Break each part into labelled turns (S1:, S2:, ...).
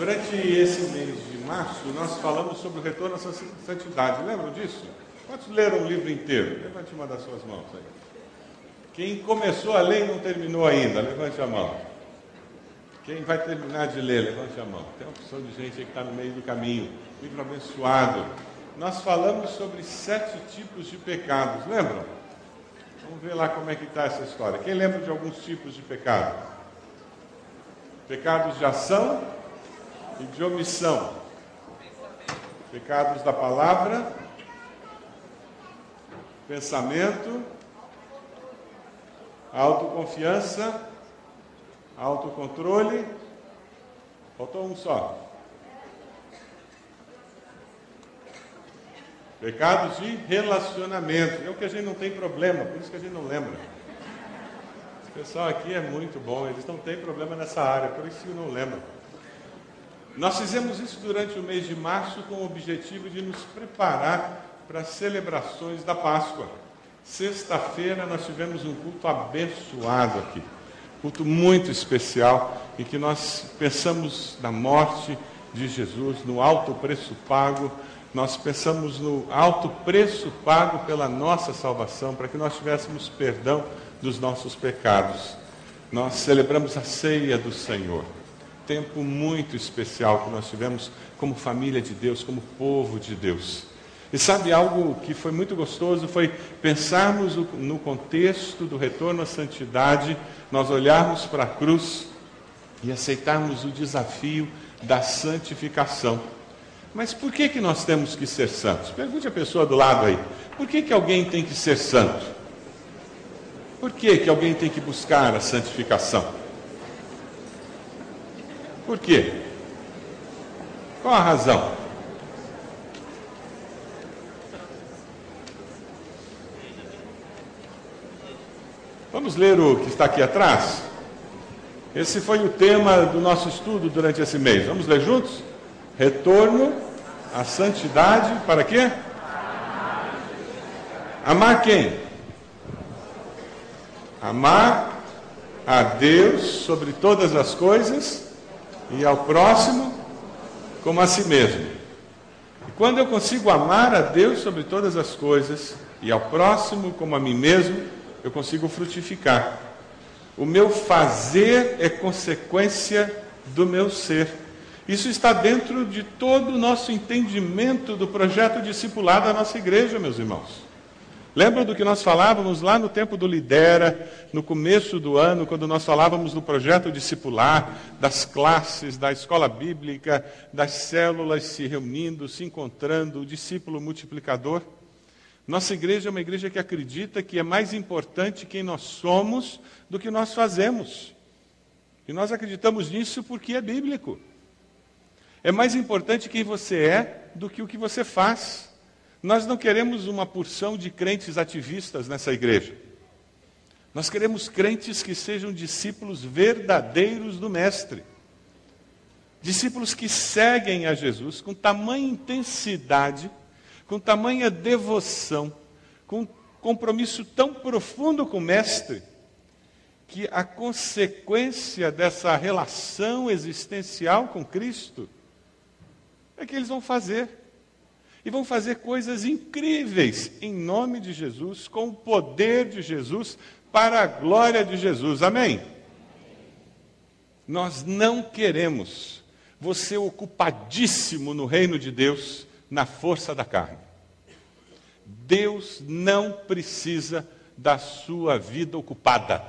S1: Durante esse mês de março, nós falamos sobre o retorno à santidade. Lembram disso? Quantos leram o livro inteiro? Levante uma das suas mãos aí. Quem começou a ler e não terminou ainda, levante a mão. Quem vai terminar de ler, levante a mão. Tem uma opção de gente aí que está no meio do caminho. Livro abençoado. Nós falamos sobre sete tipos de pecados, lembram? Vamos ver lá como é que está essa história. Quem lembra de alguns tipos de pecado? Pecados de ação e de omissão. Pecados da palavra, pensamento, autoconfiança, autocontrole. Faltou um só. Pecados de relacionamento. É o que a gente não tem problema, por isso que a gente não lembra. Esse pessoal aqui é muito bom, eles não têm problema nessa área, por isso que não lembra. Nós fizemos isso durante o mês de março com o objetivo de nos preparar para as celebrações da Páscoa. Sexta-feira nós tivemos um culto abençoado aqui, culto muito especial, em que nós pensamos na morte de Jesus, no alto preço pago nós pensamos no alto preço pago pela nossa salvação, para que nós tivéssemos perdão dos nossos pecados. Nós celebramos a ceia do Senhor. Tempo muito especial que nós tivemos como família de Deus, como povo de Deus. E sabe algo que foi muito gostoso? Foi pensarmos no contexto do retorno à santidade, nós olharmos para a cruz e aceitarmos o desafio da santificação. Mas por que, que nós temos que ser santos? Pergunte a pessoa do lado aí. Por que, que alguém tem que ser santo? Por que, que alguém tem que buscar a santificação? Por quê? Qual a razão? Vamos ler o que está aqui atrás? Esse foi o tema do nosso estudo durante esse mês. Vamos ler juntos? Retorno à santidade para quê? Amar quem? Amar a Deus sobre todas as coisas e ao próximo como a si mesmo. E quando eu consigo amar a Deus sobre todas as coisas e ao próximo como a mim mesmo, eu consigo frutificar. O meu fazer é consequência do meu ser. Isso está dentro de todo o nosso entendimento do projeto discipulado da nossa igreja, meus irmãos. Lembram do que nós falávamos lá no tempo do Lidera, no começo do ano, quando nós falávamos do projeto discipular, das classes, da escola bíblica, das células se reunindo, se encontrando, o discípulo multiplicador? Nossa igreja é uma igreja que acredita que é mais importante quem nós somos do que nós fazemos. E nós acreditamos nisso porque é bíblico. É mais importante quem você é do que o que você faz. Nós não queremos uma porção de crentes ativistas nessa igreja. Nós queremos crentes que sejam discípulos verdadeiros do Mestre. Discípulos que seguem a Jesus com tamanha intensidade, com tamanha devoção, com compromisso tão profundo com o Mestre, que a consequência dessa relação existencial com Cristo é que eles vão fazer. E vão fazer coisas incríveis em nome de Jesus, com o poder de Jesus, para a glória de Jesus. Amém? Nós não queremos você ocupadíssimo no reino de Deus na força da carne. Deus não precisa da sua vida ocupada.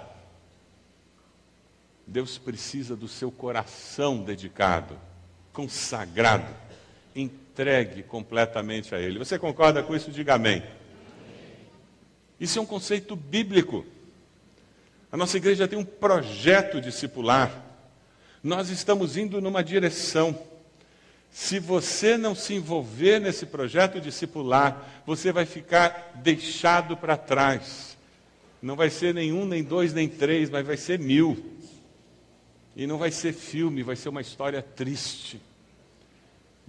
S1: Deus precisa do seu coração dedicado, consagrado entregue completamente a Ele. Você concorda com isso? Diga amém. Isso é um conceito bíblico. A nossa igreja tem um projeto discipular. Nós estamos indo numa direção. Se você não se envolver nesse projeto discipular, você vai ficar deixado para trás. Não vai ser nenhum, nem dois, nem três, mas vai ser mil. E não vai ser filme, vai ser uma história triste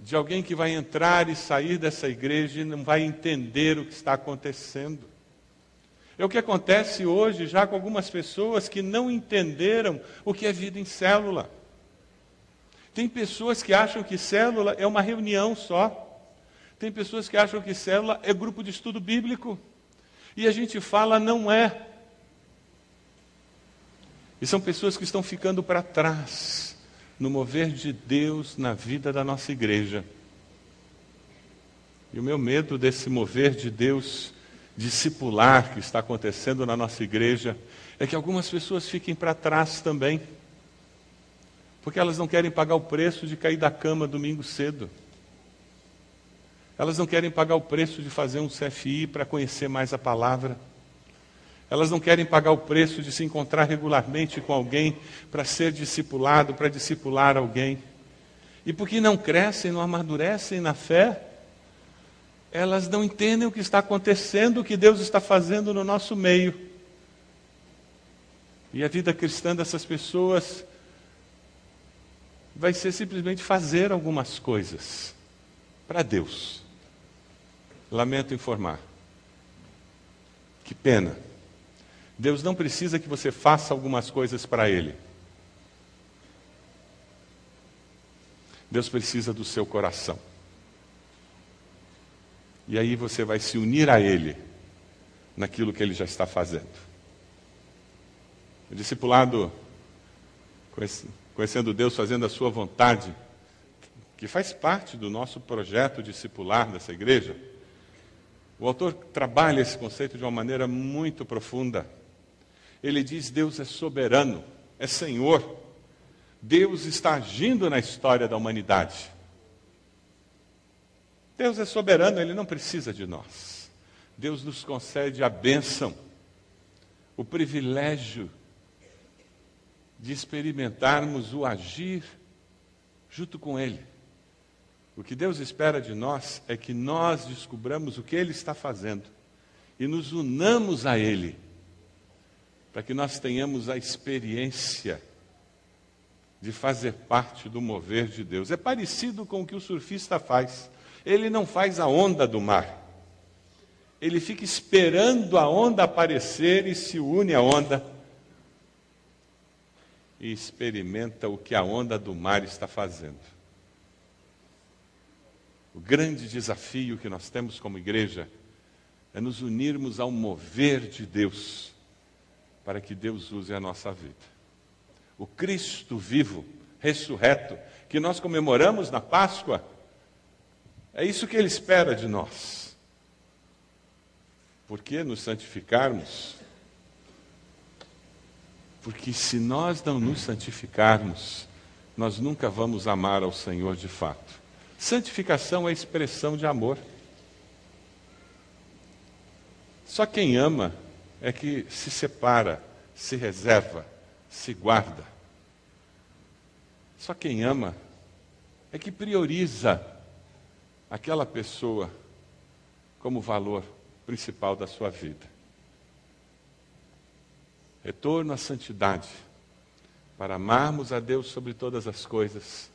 S1: de alguém que vai entrar e sair dessa igreja e não vai entender o que está acontecendo. É o que acontece hoje já com algumas pessoas que não entenderam o que é vida em célula. Tem pessoas que acham que célula é uma reunião só. Tem pessoas que acham que célula é grupo de estudo bíblico. E a gente fala, não é. E são pessoas que estão ficando para trás no mover de Deus na vida da nossa igreja. E o meu medo desse mover de Deus discipular que está acontecendo na nossa igreja é que algumas pessoas fiquem para trás também, porque elas não querem pagar o preço de cair da cama domingo cedo. Elas não querem pagar o preço de fazer um CFI para conhecer mais a palavra. Elas não querem pagar o preço de se encontrar regularmente com alguém para ser discipulado, para discipular alguém. E porque não crescem, não amadurecem na fé, elas não entendem o que está acontecendo, o que Deus está fazendo no nosso meio. E a vida cristã dessas pessoas vai ser simplesmente fazer algumas coisas para Deus. Lamento informar. Que pena. Deus não precisa que você faça algumas coisas para Ele. Deus precisa do seu coração. E aí você vai se unir a Ele naquilo que Ele já está fazendo. O discipulado, conhecendo Deus, fazendo a sua vontade, que faz parte do nosso projeto discipular dessa igreja, o autor trabalha esse conceito de uma maneira muito profunda. Ele diz: Deus é soberano, é Senhor. Deus está agindo na história da humanidade. Deus é soberano, ele não precisa de nós. Deus nos concede a bênção, o privilégio de experimentarmos o agir junto com Ele. O que Deus espera de nós é que nós descubramos o que Ele está fazendo e nos unamos a Ele, para que nós tenhamos a experiência de fazer parte do mover de Deus. É parecido com o que o surfista faz. Ele não faz a onda do mar. Ele fica esperando a onda aparecer e se une à onda e experimenta o que a onda do mar está fazendo. O grande desafio que nós temos como igreja é nos unirmos ao mover de Deus, para que Deus use a nossa vida. O Cristo vivo, ressurreto, que nós comemoramos na Páscoa, é isso que Ele espera de nós. Porque nos santificarmos? Porque se nós não nos santificarmos, nós nunca vamos amar ao Senhor de fato. Santificação é expressão de amor. Só quem ama é que se separa, se reserva, se guarda. Só quem ama é que prioriza aquela pessoa como valor principal da sua vida. Retorno à santidade, para amarmos a Deus sobre todas as coisas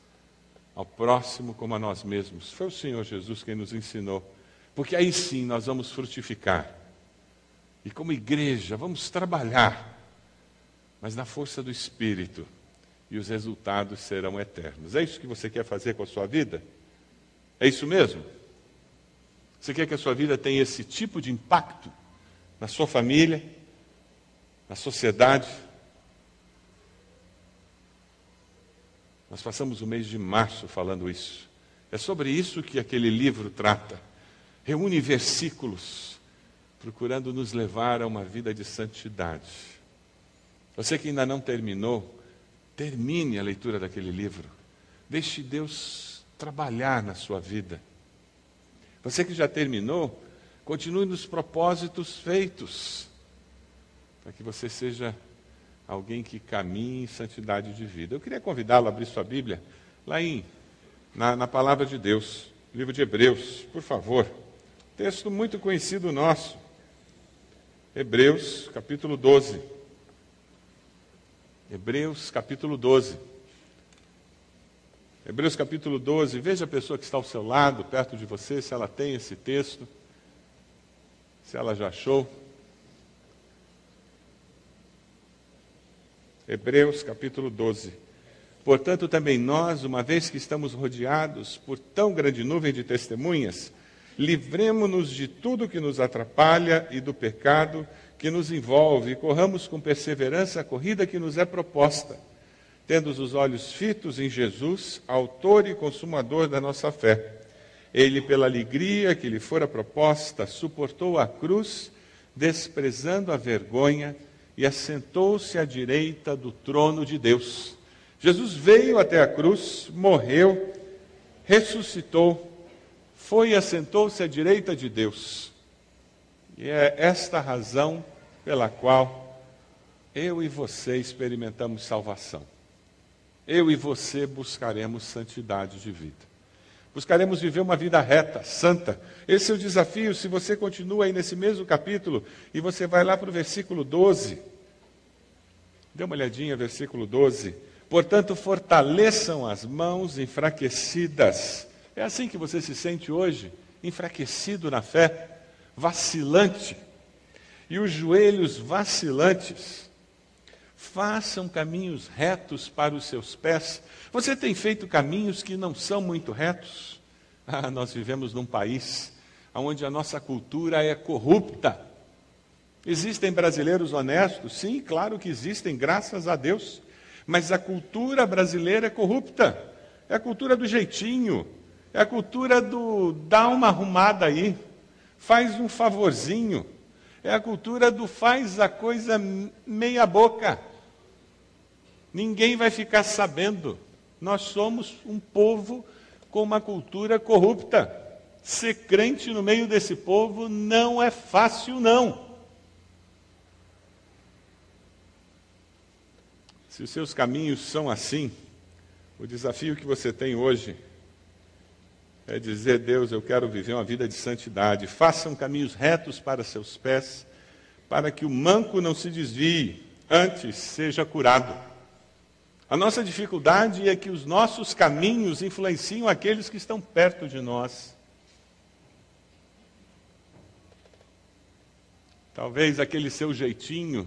S1: ao próximo como a nós mesmos. Foi o Senhor Jesus quem nos ensinou. Porque aí sim nós vamos frutificar. E como igreja, vamos trabalhar, mas na força do Espírito. E os resultados serão eternos. É isso que você quer fazer com a sua vida? É isso mesmo? Você quer que a sua vida tenha esse tipo de impacto na sua família, na sociedade? Nós passamos o mês de março falando isso. É sobre isso que aquele livro trata. Reúne versículos procurando nos levar a uma vida de santidade. Você que ainda não terminou, termine a leitura daquele livro. Deixe Deus trabalhar na sua vida. Você que já terminou, continue nos propósitos feitos, para que você seja alguém que caminhe em santidade de vida. Eu queria convidá-lo a abrir sua Bíblia lá em, na, na palavra de Deus, livro de Hebreus, por favor. Texto muito conhecido nosso. Hebreus, capítulo 12. Hebreus, capítulo 12. Hebreus capítulo 12, veja a pessoa que está ao seu lado, perto de você, se ela tem esse texto, se ela já achou. Hebreus capítulo 12. Portanto, também nós, uma vez que estamos rodeados por tão grande nuvem de testemunhas, livremos-nos de tudo que nos atrapalha e do pecado que nos envolve, e corramos com perseverança a corrida que nos é proposta, tendo os olhos fitos em Jesus, autor e consumador da nossa fé. Ele, pela alegria que lhe fora proposta, suportou a cruz, desprezando a vergonha, e assentou-se à direita do trono de Deus. Jesus veio até a cruz, morreu, ressuscitou, foi e assentou-se à direita de Deus. E é esta razão pela qual eu e você experimentamos salvação. Eu e você buscaremos santidade de vida. Buscaremos viver uma vida reta, santa. Esse é o desafio. Se você continua aí nesse mesmo capítulo e você vai lá para o versículo 12. Dê uma olhadinha, versículo 12. Portanto, fortaleçam as mãos enfraquecidas. É assim que você se sente hoje? Enfraquecido na fé, vacilante. E os joelhos vacilantes. Façam caminhos retos para os seus pés. Você tem feito caminhos que não são muito retos? Ah, nós vivemos num país onde a nossa cultura é corrupta. Existem brasileiros honestos? Sim, claro que existem, graças a Deus. Mas a cultura brasileira é corrupta. É a cultura do jeitinho. É a cultura do dá uma arrumada aí. Faz um favorzinho. É a cultura do faz a coisa meia boca. Ninguém vai ficar sabendo. Nós somos um povo com uma cultura corrupta. Ser crente no meio desse povo não é fácil, não. Se os seus caminhos são assim, o desafio que você tem hoje é dizer: Deus, eu quero viver uma vida de santidade. Façam caminhos retos para seus pés, para que o manco não se desvie, antes seja curado. A nossa dificuldade é que os nossos caminhos influenciam aqueles que estão perto de nós. Talvez aquele seu jeitinho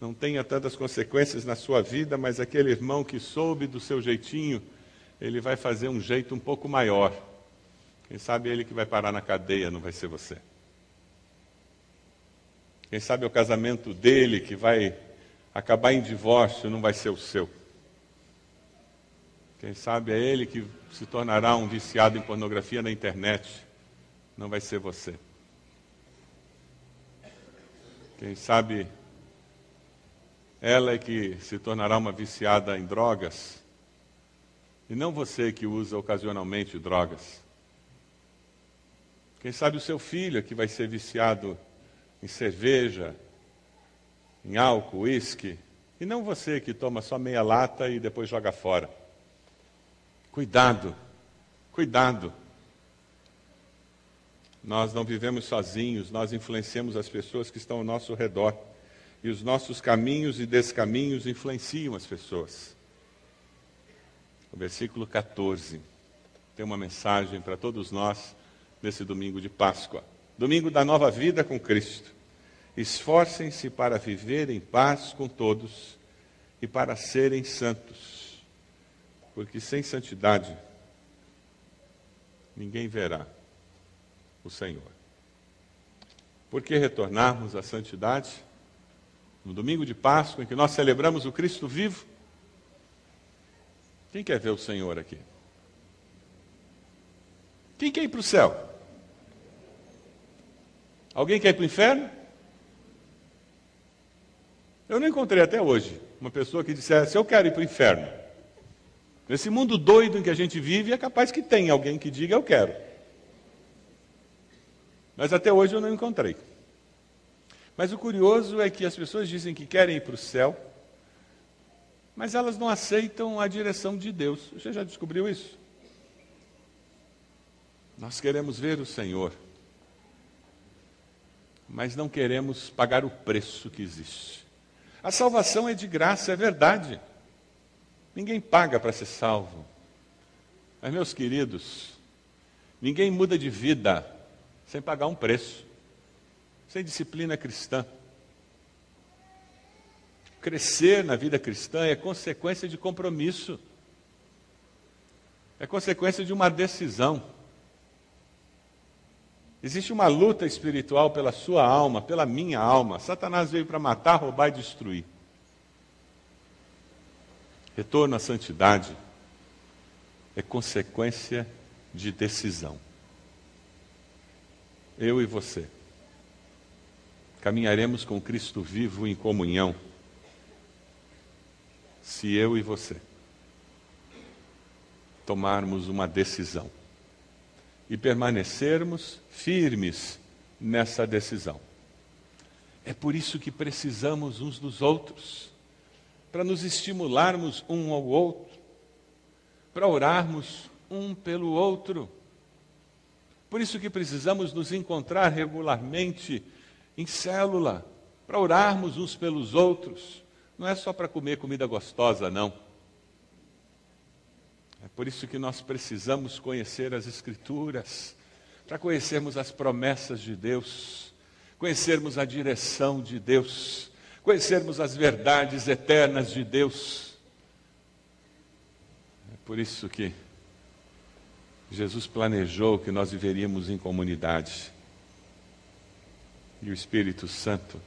S1: não tenha tantas consequências na sua vida, mas aquele irmão que soube do seu jeitinho, ele vai fazer um jeito um pouco maior. Quem sabe ele que vai parar na cadeia, não vai ser você. Quem sabe é o casamento dele que vai acabar em divórcio, não vai ser o seu. Quem sabe é ele que se tornará um viciado em pornografia na internet, não vai ser você. Quem sabe ela é que se tornará uma viciada em drogas, e não você que usa ocasionalmente drogas. Quem sabe o seu filho que vai ser viciado em cerveja, em álcool, uísque, e não você que toma só meia lata e depois joga fora. Cuidado, cuidado. Nós não vivemos sozinhos, nós influenciamos as pessoas que estão ao nosso redor e os nossos caminhos e descaminhos influenciam as pessoas. O versículo 14 tem uma mensagem para todos nós nesse domingo de Páscoa. Domingo da nova vida com Cristo. Esforcem-se para viver em paz com todos e para serem santos, porque sem santidade ninguém verá o Senhor. Por que retornarmos à santidade? no domingo de Páscoa, em que nós celebramos o Cristo vivo. Quem quer ver o Senhor aqui? Quem quer ir para o céu? Alguém quer ir para o inferno? Eu não encontrei até hoje uma pessoa que dissesse: Eu quero ir para o inferno. Nesse mundo doido em que a gente vive, é capaz que tenha alguém que diga: Eu quero. Mas até hoje eu não encontrei. Mas o curioso é que as pessoas dizem que querem ir para o céu, mas elas não aceitam a direção de Deus. Você já descobriu isso? Nós queremos ver o Senhor, mas não queremos pagar o preço que existe. A salvação é de graça, é verdade. Ninguém paga para ser salvo. Mas, meus queridos, ninguém muda de vida sem pagar um preço sem disciplina cristã. Crescer na vida cristã é consequência de compromisso. É consequência de uma decisão. Existe uma luta espiritual pela sua alma, pela minha alma. Satanás veio para matar, roubar e destruir. Retorno à santidade é consequência de decisão. Eu e você caminharemos com Cristo vivo em comunhão se eu e você tomarmos uma decisão e permanecermos firmes nessa decisão. É por isso que precisamos uns dos outros, para nos estimularmos um ao outro, para orarmos um pelo outro. Por isso que precisamos nos encontrar regularmente em célula, para orarmos uns pelos outros. Não é só para comer comida gostosa, não. É por isso que nós precisamos conhecer as Escrituras, para conhecermos as promessas de Deus, conhecermos a direção de Deus, conhecermos as verdades eternas de Deus. É por isso que Jesus planejou que nós viveríamos em comunidade. E o Espírito Santo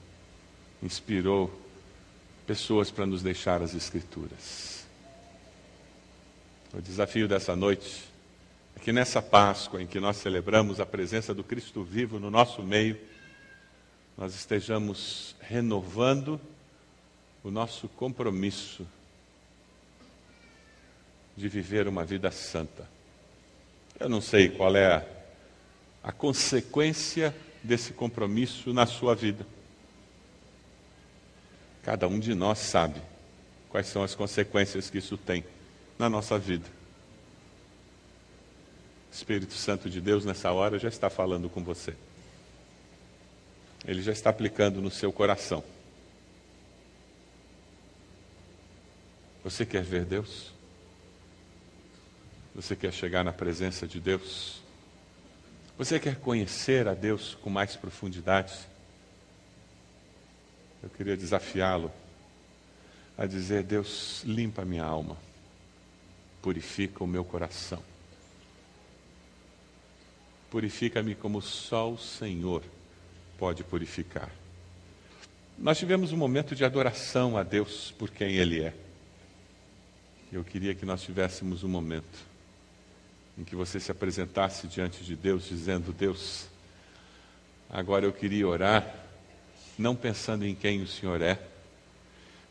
S1: inspirou pessoas para nos deixar as Escrituras. O desafio dessa noite é que nessa Páscoa em que nós celebramos a presença do Cristo vivo no nosso meio, nós estejamos renovando o nosso compromisso de viver uma vida santa. Eu não sei qual é a, a consequência desse compromisso na sua vida. Cada um de nós sabe quais são as consequências que isso tem na nossa vida. O Espírito Santo de Deus, nessa hora, já está falando com você. Ele já está aplicando no seu coração. Você quer ver Deus? Você quer chegar na presença de Deus? Você quer conhecer a Deus com mais profundidade? Eu queria desafiá-lo a dizer: Deus, limpa minha alma, purifica o meu coração. Purifica-me como só o Senhor pode purificar. Nós tivemos um momento de adoração a Deus por quem Ele é. Eu queria que nós tivéssemos um momento em que você se apresentasse diante de Deus, dizendo: Deus, agora eu queria orar, não pensando em quem o Senhor é,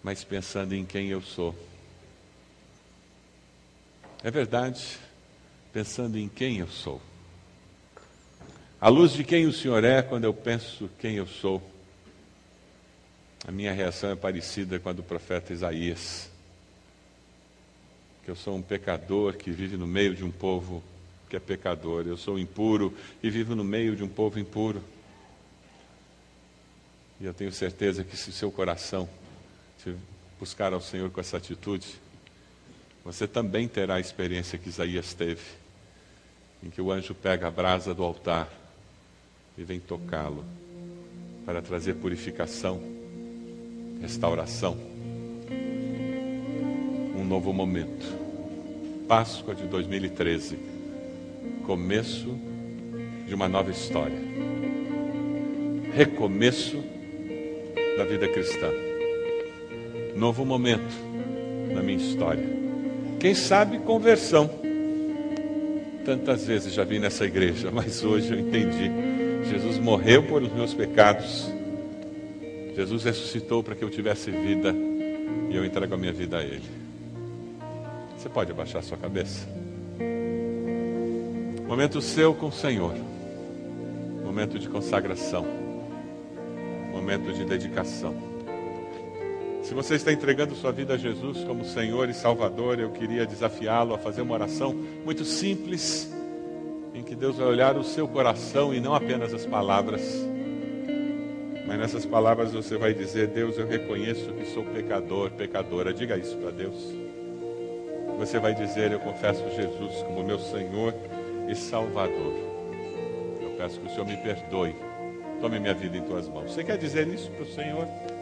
S1: mas pensando em quem eu sou. É verdade, pensando em quem eu sou. À luz de quem o Senhor é, quando eu penso quem eu sou, a minha reação é parecida com a do profeta Isaías que eu sou um pecador que vive no meio de um povo que é pecador. Eu sou impuro e vivo no meio de um povo impuro. E eu tenho certeza que se seu coração buscar ao Senhor com essa atitude, você também terá a experiência que Isaías teve, em que o anjo pega a brasa do altar e vem tocá-lo para trazer purificação, restauração novo momento. Páscoa de 2013. Começo de uma nova história. Recomeço da vida cristã. Novo momento na minha história. Quem sabe conversão. Tantas vezes já vim nessa igreja, mas hoje eu entendi. Jesus morreu por os meus pecados. Jesus ressuscitou para que eu tivesse vida e eu entrego a minha vida a Ele. Você pode abaixar sua cabeça? Momento seu com o Senhor. Momento de consagração. Momento de dedicação. Se você está entregando sua vida a Jesus como Senhor e Salvador, eu queria desafiá-lo a fazer uma oração muito simples, em que Deus vai olhar o seu coração e não apenas as palavras. Mas nessas palavras você vai dizer: Deus, eu reconheço que sou pecador, pecadora. Diga isso para Deus. Você vai dizer: Eu confesso Jesus como meu Senhor e Salvador. Eu peço que o Senhor me perdoe. Tome minha vida em tuas mãos. Você quer dizer isso para o Senhor?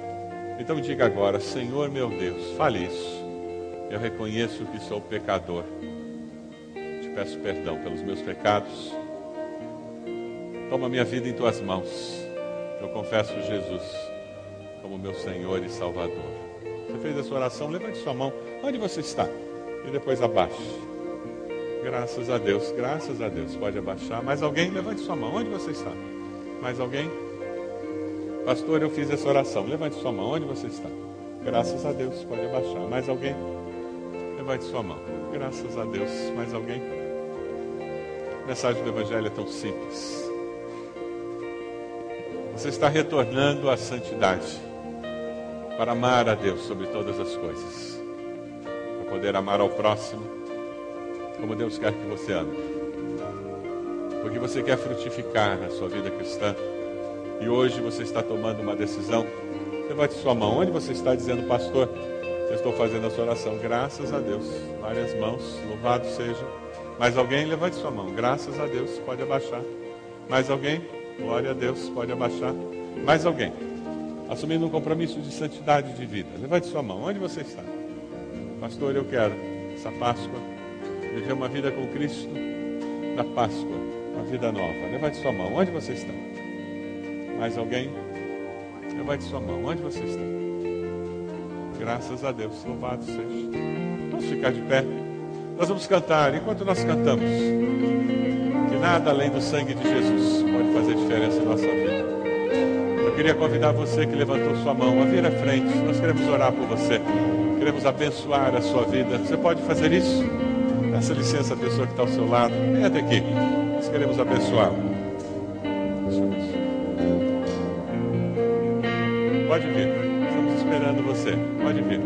S1: Então diga agora: Senhor meu Deus, fale isso. Eu reconheço que sou pecador. peço perdão pelos meus pecados. Toma minha vida em tuas mãos. Eu confesso Jesus como meu Senhor e Salvador. Você fez essa oração? Levante sua mão. Onde você está? E depois abaixe. Graças a Deus, graças a Deus. Pode abaixar. Mais alguém? Levante sua mão. Onde você está? Mais alguém? Pastor, eu fiz essa oração. Levante sua mão. Onde você está? Graças a Deus. Pode abaixar. Mais alguém? Levante sua mão. Graças a Deus. Mais alguém? A mensagem do Evangelho é tão simples. Você está retornando à santidade para amar a Deus sobre todas as coisas, para poder amar ao próximo como Deus quer que você ame, porque você quer frutificar na sua vida cristã e hoje você está tomando uma decisão. Levante sua mão. Onde você está dizendo, pastor? Eu estou fazendo a sua oração. Graças a Deus. Várias mãos. Louvado seja. Mais alguém? Levante sua mão. Graças a Deus. Pode abaixar. Mais alguém? Glória a Deus. Pode abaixar. Mais alguém? Assumindo um compromisso de santidade de vida. Levante sua mão. Onde você está? Pastor, eu quero essa Páscoa viver uma vida com Cristo na Páscoa, uma vida nova. Levante sua mão. Onde você está? Mais alguém? Levante sua mão. Onde você está? Graças a Deus. Louvado seja. Vamos ficar de pé. Nós vamos cantar. Enquanto nós cantamos, que nada além do sangue de Jesus pode fazer diferença em nossa vida. Eu queria convidar você que levantou sua mão a vir à frente. Nós queremos orar por você. Queremos abençoar a sua vida. Você pode fazer isso? Peça licença à pessoa que está ao seu lado. Venha até aqui. Nós queremos abençoá-lo. Pode vir. Estamos esperando você. Pode vir.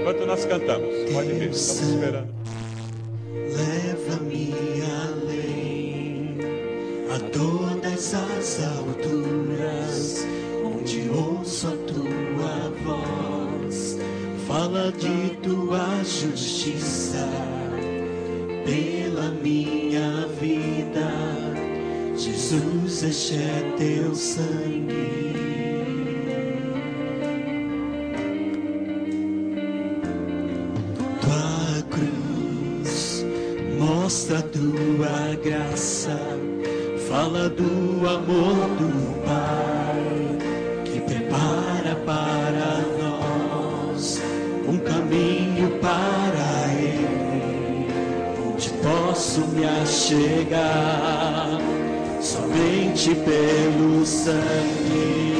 S1: Enquanto nós cantamos, pode vir. Estamos esperando.
S2: Leva-me além a todas as alturas, onde ouço a tua voz. Fala de tua justiça pela minha vida. Jesus, este é teu sangue. Graça, fala do amor do Pai que prepara para nós um caminho para Ele, onde posso me achegar somente pelo sangue.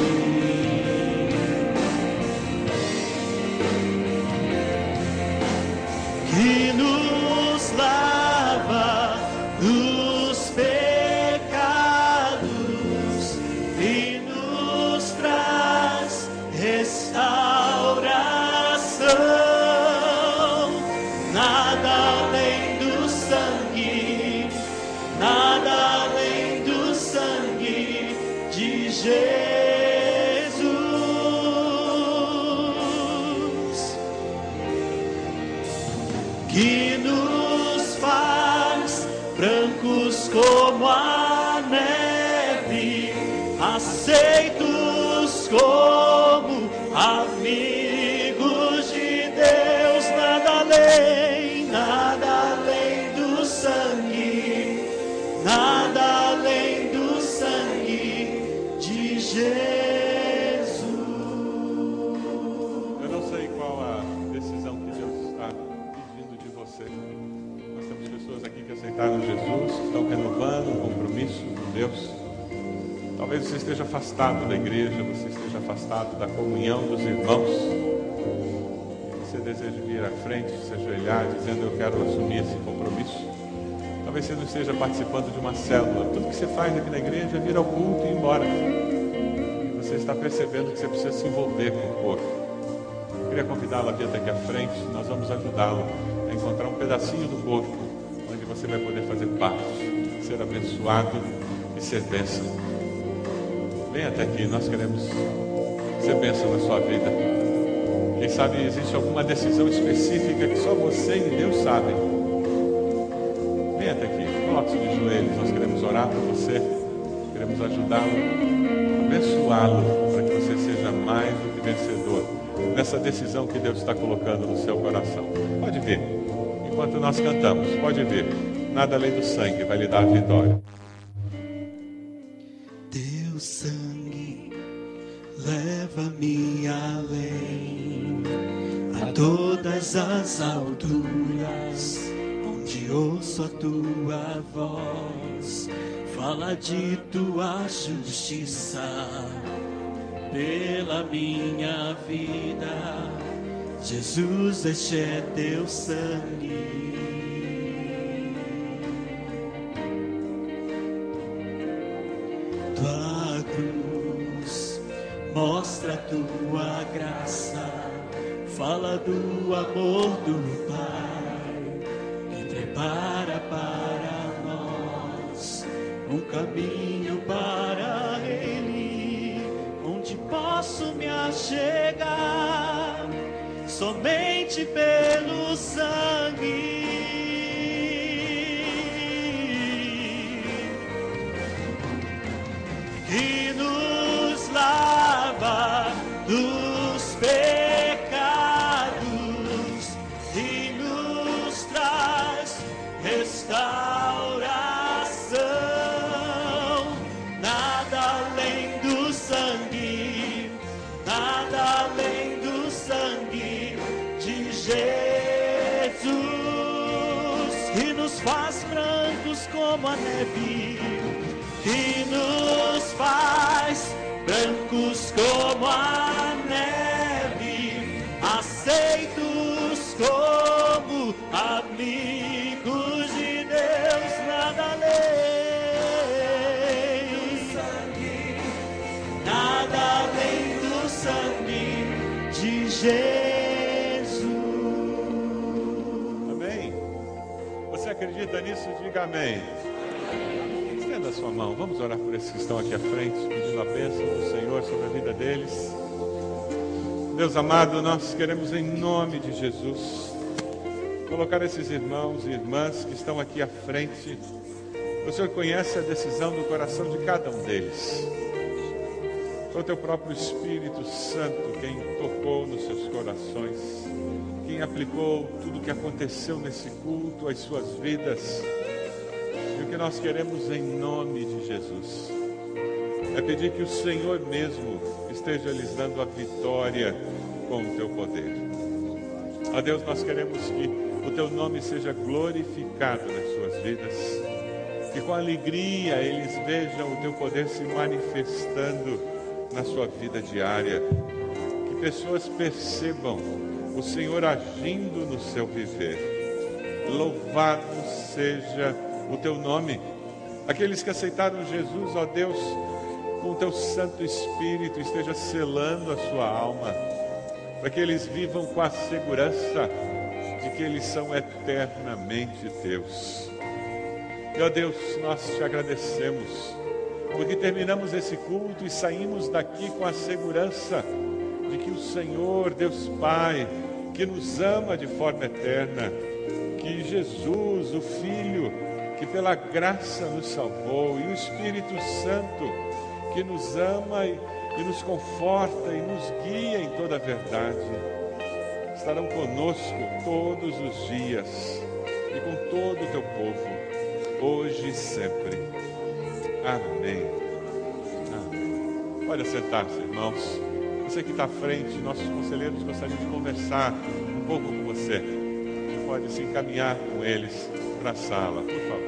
S2: que nos aceitos como amigos
S1: você esteja afastado da igreja, você esteja afastado da comunhão dos irmãos. Você deseja vir à frente, se ajoelhar, dizendo: Eu quero assumir esse compromisso. Talvez você não esteja participando de uma célula. Tudo que você faz aqui na igreja é vir ao culto e ir embora. E você está percebendo que você precisa se envolver com o corpo. Eu queria convidá-lo a vir até aqui à frente. Nós vamos ajudá-lo a encontrar um pedacinho do corpo onde você vai poder fazer parte, ser abençoado e ser bênção. Venha até aqui, nós queremos ser bênção na sua vida. Quem sabe existe alguma decisão específica que só você e Deus sabem. Venha até aqui, coloque-se de joelhos, nós queremos orar por você, queremos ajudá-lo, abençoá-lo, para que você seja mais do que vencedor nessa decisão que Deus está colocando no seu coração. Pode vir. Enquanto nós cantamos. Pode vir. Nada além do sangue vai lhe dar a vitória.
S2: Sangue leva-me além a todas as alturas, onde ouço a tua voz. Fala de tua justiça pela minha vida. Jesus, este é teu sangue. Mostra tua graça, fala do amor do Pai que prepara para nós um caminho para Ele, onde posso me achegar somente pelo como a neve que nos faz brancos como a neve, aceitos como amigos de Deus, nada além, nada além do sangue de Jesus.
S1: Amém? Você acredita nisso? Diga amém. A sua mão. Vamos orar por esses que estão aqui à frente, pedindo a bênção do Senhor sobre a vida deles. Deus amado, nós queremos em nome de Jesus colocar esses irmãos e irmãs que estão aqui à frente. O Senhor conhece a decisão do coração de cada um deles. Foi o teu próprio Espírito Santo quem tocou nos seus corações, quem aplicou tudo o que aconteceu nesse culto às suas vidas. Que nós queremos em nome de Jesus é pedir que o Senhor mesmo esteja lhes dando a vitória com o teu poder. A Deus, nós queremos que o teu nome seja glorificado nas suas vidas, que com alegria eles vejam o teu poder se manifestando na sua vida diária, que pessoas percebam o Senhor agindo no seu viver. Louvado seja o teu nome. Aqueles que aceitaram Jesus, ó Deus, com o teu Santo Espírito esteja selando a sua alma, para que eles vivam com a segurança de que eles são eternamente teus. E ó Deus, nós te agradecemos, porque terminamos esse culto e saímos daqui com a segurança de que o Senhor, Deus Pai, que nos ama de forma eterna, que Jesus, o Filho, que pela graça nos salvou, e o Espírito Santo, que nos ama e, e nos conforta e nos guia em toda a verdade, estarão conosco todos os dias e com todo o teu povo, hoje e sempre. Amém. Amém. Pode sentar-se, irmãos. Você que está à frente, nossos conselheiros gostariam de conversar um pouco com você. Você pode se encaminhar com eles para a sala, por favor.